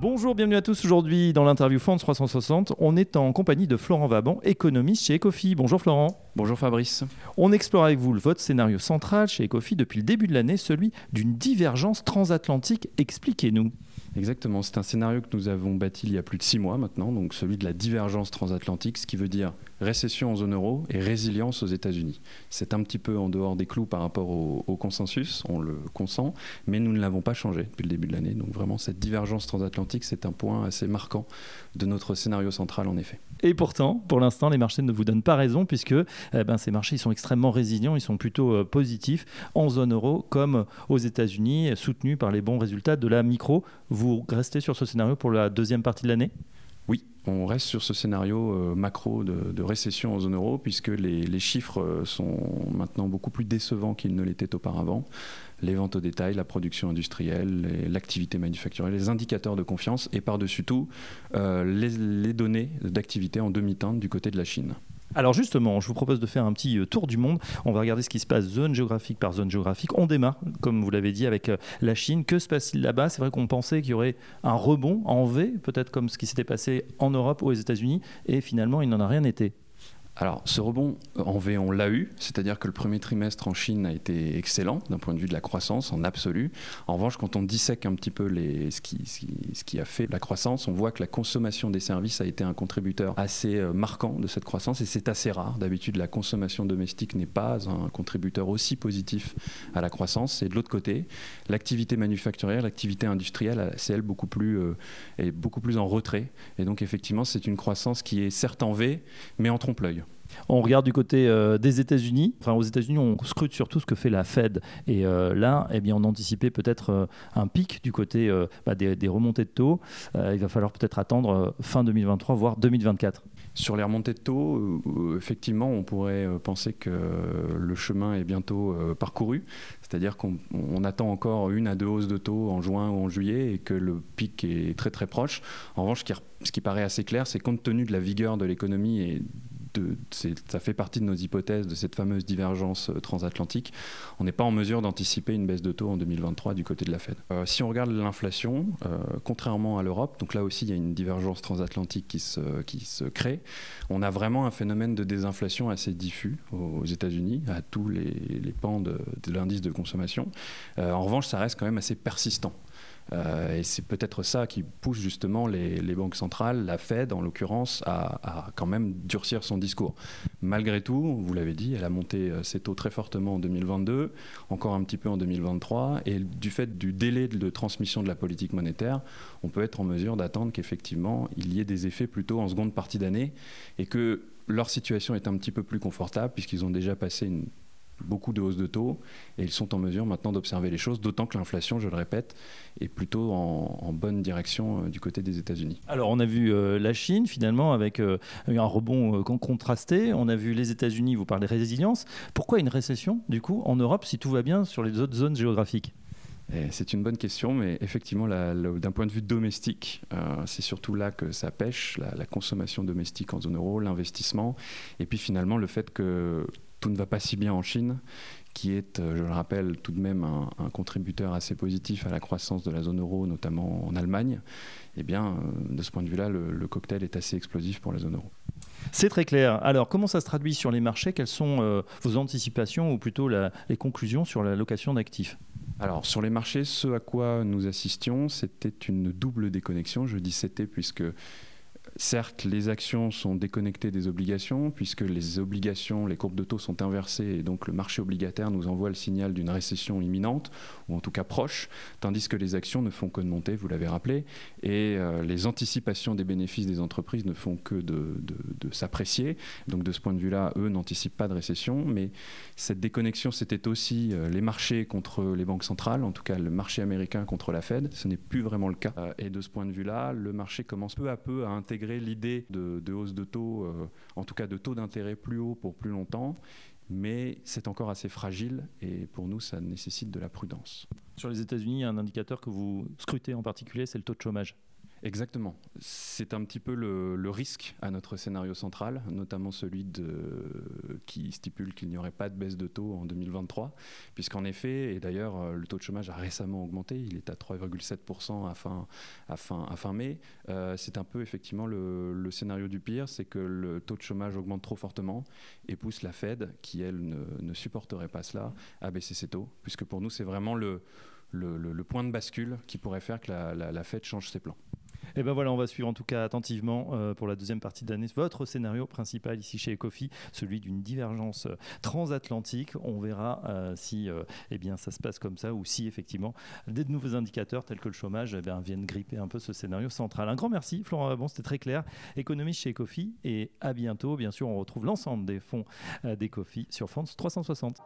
Bonjour, bienvenue à tous. Aujourd'hui, dans l'interview France 360, on est en compagnie de Florent Vaban, économiste chez Ecofi. Bonjour Florent. Bonjour Fabrice. On explore avec vous votre scénario central chez Ecofi depuis le début de l'année, celui d'une divergence transatlantique. Expliquez-nous. Exactement, c'est un scénario que nous avons bâti il y a plus de six mois maintenant, donc celui de la divergence transatlantique, ce qui veut dire récession en zone euro et résilience aux États-Unis. C'est un petit peu en dehors des clous par rapport au, consensus, on le consent, mais nous ne l'avons pas changé depuis le début de l'année. Donc vraiment, cette divergence transatlantique, c'est un point assez marquant de notre scénario central en effet. Et pourtant, pour l'instant, les marchés ne vous donnent pas raison puisque eh ben, ces marchés sont extrêmement résilients, ils sont plutôt euh, positifs en zone euro comme aux États-Unis, soutenus par les bons résultats de la micro. Vous restez sur ce scénario pour la deuxième partie de l'année? On reste sur ce scénario euh, macro de, récession en zone euro, puisque les, chiffres euh, sont maintenant beaucoup plus décevants qu'ils ne l'étaient auparavant. Les ventes au détail, la production industrielle, l'activité manufacturière, les indicateurs de confiance, et par-dessus tout, euh, les données d'activité en demi-teinte du côté de la Chine. Alors justement, je vous propose de faire un petit euh, tour du monde. On va regarder ce qui se passe zone géographique par zone géographique. On démarre, comme vous l'avez dit, avec euh, la Chine. Que se passe-t-il là-bas? C'est vrai qu'on pensait qu'il y aurait un rebond en V, peut-être comme ce qui s'était passé en Europe ou aux États-Unis, et finalement, il n'en a rien été. Alors, ce rebond en V, on l'a eu, c'est-à-dire que le premier trimestre en Chine a été excellent d'un point de vue de la croissance en absolu. En revanche, quand on dissèque un petit peu les, ce, qui, ce, qui, a fait la croissance, on voit que la consommation des services a été un contributeur assez euh, marquant de cette croissance et c'est assez rare. D'habitude, la consommation domestique n'est pas un contributeur aussi positif à la croissance. Et de l'autre côté, l'activité manufacturière, l'activité industrielle, c'est elle beaucoup plus, euh, est beaucoup plus en retrait. Et donc, effectivement, c'est une croissance qui est certes en V, mais en trompe-l'œil. On regarde du côté euh, des États-Unis. Enfin, aux États-Unis, on scrute surtout ce que fait la Fed. Et euh, là, eh bien, on anticipait peut-être euh, un pic du côté bah, des, remontées de taux. il va falloir peut-être attendre fin 2023, voire 2024. Sur les remontées de taux, effectivement, on pourrait penser que le chemin est bientôt parcouru. C'est-à-dire qu'on attend encore une à deux hausses de taux en juin ou en juillet et que le pic est très très proche. En revanche, ce qui, paraît assez clair, c'est compte tenu de la vigueur de l'économie et ça fait partie de nos hypothèses de cette fameuse divergence euh, transatlantique. On n'est pas en mesure d'anticiper une baisse de taux en 2023 du côté de la Fed. Euh, si on regarde l'inflation, euh, contrairement à l'Europe, donc là aussi il y a une divergence transatlantique qui se, crée, on a vraiment un phénomène de désinflation assez diffus aux États-Unis, à tous les, pans de, l'indice de consommation. en revanche, ça reste quand même assez persistant. Et c'est peut-être ça qui pousse justement les, banques centrales, la Fed en l'occurrence, à, quand même durcir son discours. Malgré tout, vous l'avez dit, elle a monté euh, ses taux très fortement en 2022, encore un petit peu en 2023, et du fait du délai de transmission de la politique monétaire, on peut être en mesure d'attendre qu'effectivement il y ait des effets plutôt en seconde partie d'année, et que leur situation est un petit peu plus confortable puisqu'ils ont déjà passé une beaucoup de hausses de taux et ils sont en mesure maintenant d'observer les choses, d'autant que l'inflation, je le répète, est plutôt en, bonne direction euh, du côté des États-Unis. Alors on a vu euh, la Chine finalement avec euh, un rebond contrasté, on a vu les États-Unis, vous parlez de résilience. Pourquoi une récession du coup en Europe si tout va bien sur les autres zones géographiques? Eh, c'est une bonne question, mais effectivement, d'un point de vue domestique, c'est surtout là que ça pêche, la, la, consommation domestique en zone euro, l'investissement, et puis finalement le fait que tout ne va pas si bien en Chine, qui est, euh, je le rappelle, tout de même un, contributeur assez positif à la croissance de la zone euro, notamment en Allemagne, eh bien, euh, de ce point de vue-là, le, cocktail est assez explosif pour la zone euro. C'est très clair. Alors, comment ça se traduit sur les marchés? Quelles sont euh, vos anticipations ou plutôt les conclusions sur la location d'actifs? Alors sur les marchés, ce à quoi nous assistions, c'était une double déconnexion. Je dis c'était puisque Certes, les actions sont déconnectées des obligations, puisque les obligations, les courbes de taux sont inversées, et donc le marché obligataire nous envoie le signal d'une récession imminente, ou en tout cas proche, tandis que les actions ne font que de monter, vous l'avez rappelé, et euh, les anticipations des bénéfices des entreprises ne font que de, s'apprécier. Donc de ce point de vue-là, eux n'anticipent pas de récession, mais cette déconnexion, c'était aussi euh, les marchés contre les banques centrales, en tout cas le marché américain contre la Fed. Ce n'est plus vraiment le cas. Euh, et de ce point de vue-là, le marché commence peu à peu à intégrer l'idée de, hausse de taux, euh, en tout cas de taux d'intérêt plus haut pour plus longtemps, mais c'est encore assez fragile et pour nous, ça nécessite de la prudence. Sur les États-Unis, un indicateur que vous scrutez en particulier, c'est le taux de chômage. Exactement. C'est un petit peu le, risque à notre scénario central, notamment celui qui stipule qu'il n'y aurait pas de baisse de taux en 2023, puisqu'en effet, et d'ailleurs euh, le taux de chômage a récemment augmenté, il est à 3,7% à fin, mai. Euh, c'est un peu effectivement le, scénario du pire, c'est que le taux de chômage augmente trop fortement et pousse la Fed, qui elle ne, supporterait pas cela, à baisser ses taux, puisque pour nous c'est vraiment le, le, point de bascule qui pourrait faire que la, la Fed change ses plans. Et ben voilà, on va suivre en tout cas attentivement euh, pour la deuxième partie de l'année votre scénario principal ici chez Ecofi, celui d'une divergence euh, transatlantique. On verra euh, si eh bien, ça se passe comme ça ou si effectivement des nouveaux indicateurs tels que le chômage eh viennent gripper un peu ce scénario central. Un grand merci Florent Bon, c'était très clair. Économiste chez Ecofi et à bientôt. Bien sûr, on retrouve l'ensemble des fonds d'Ecofi sur France 360.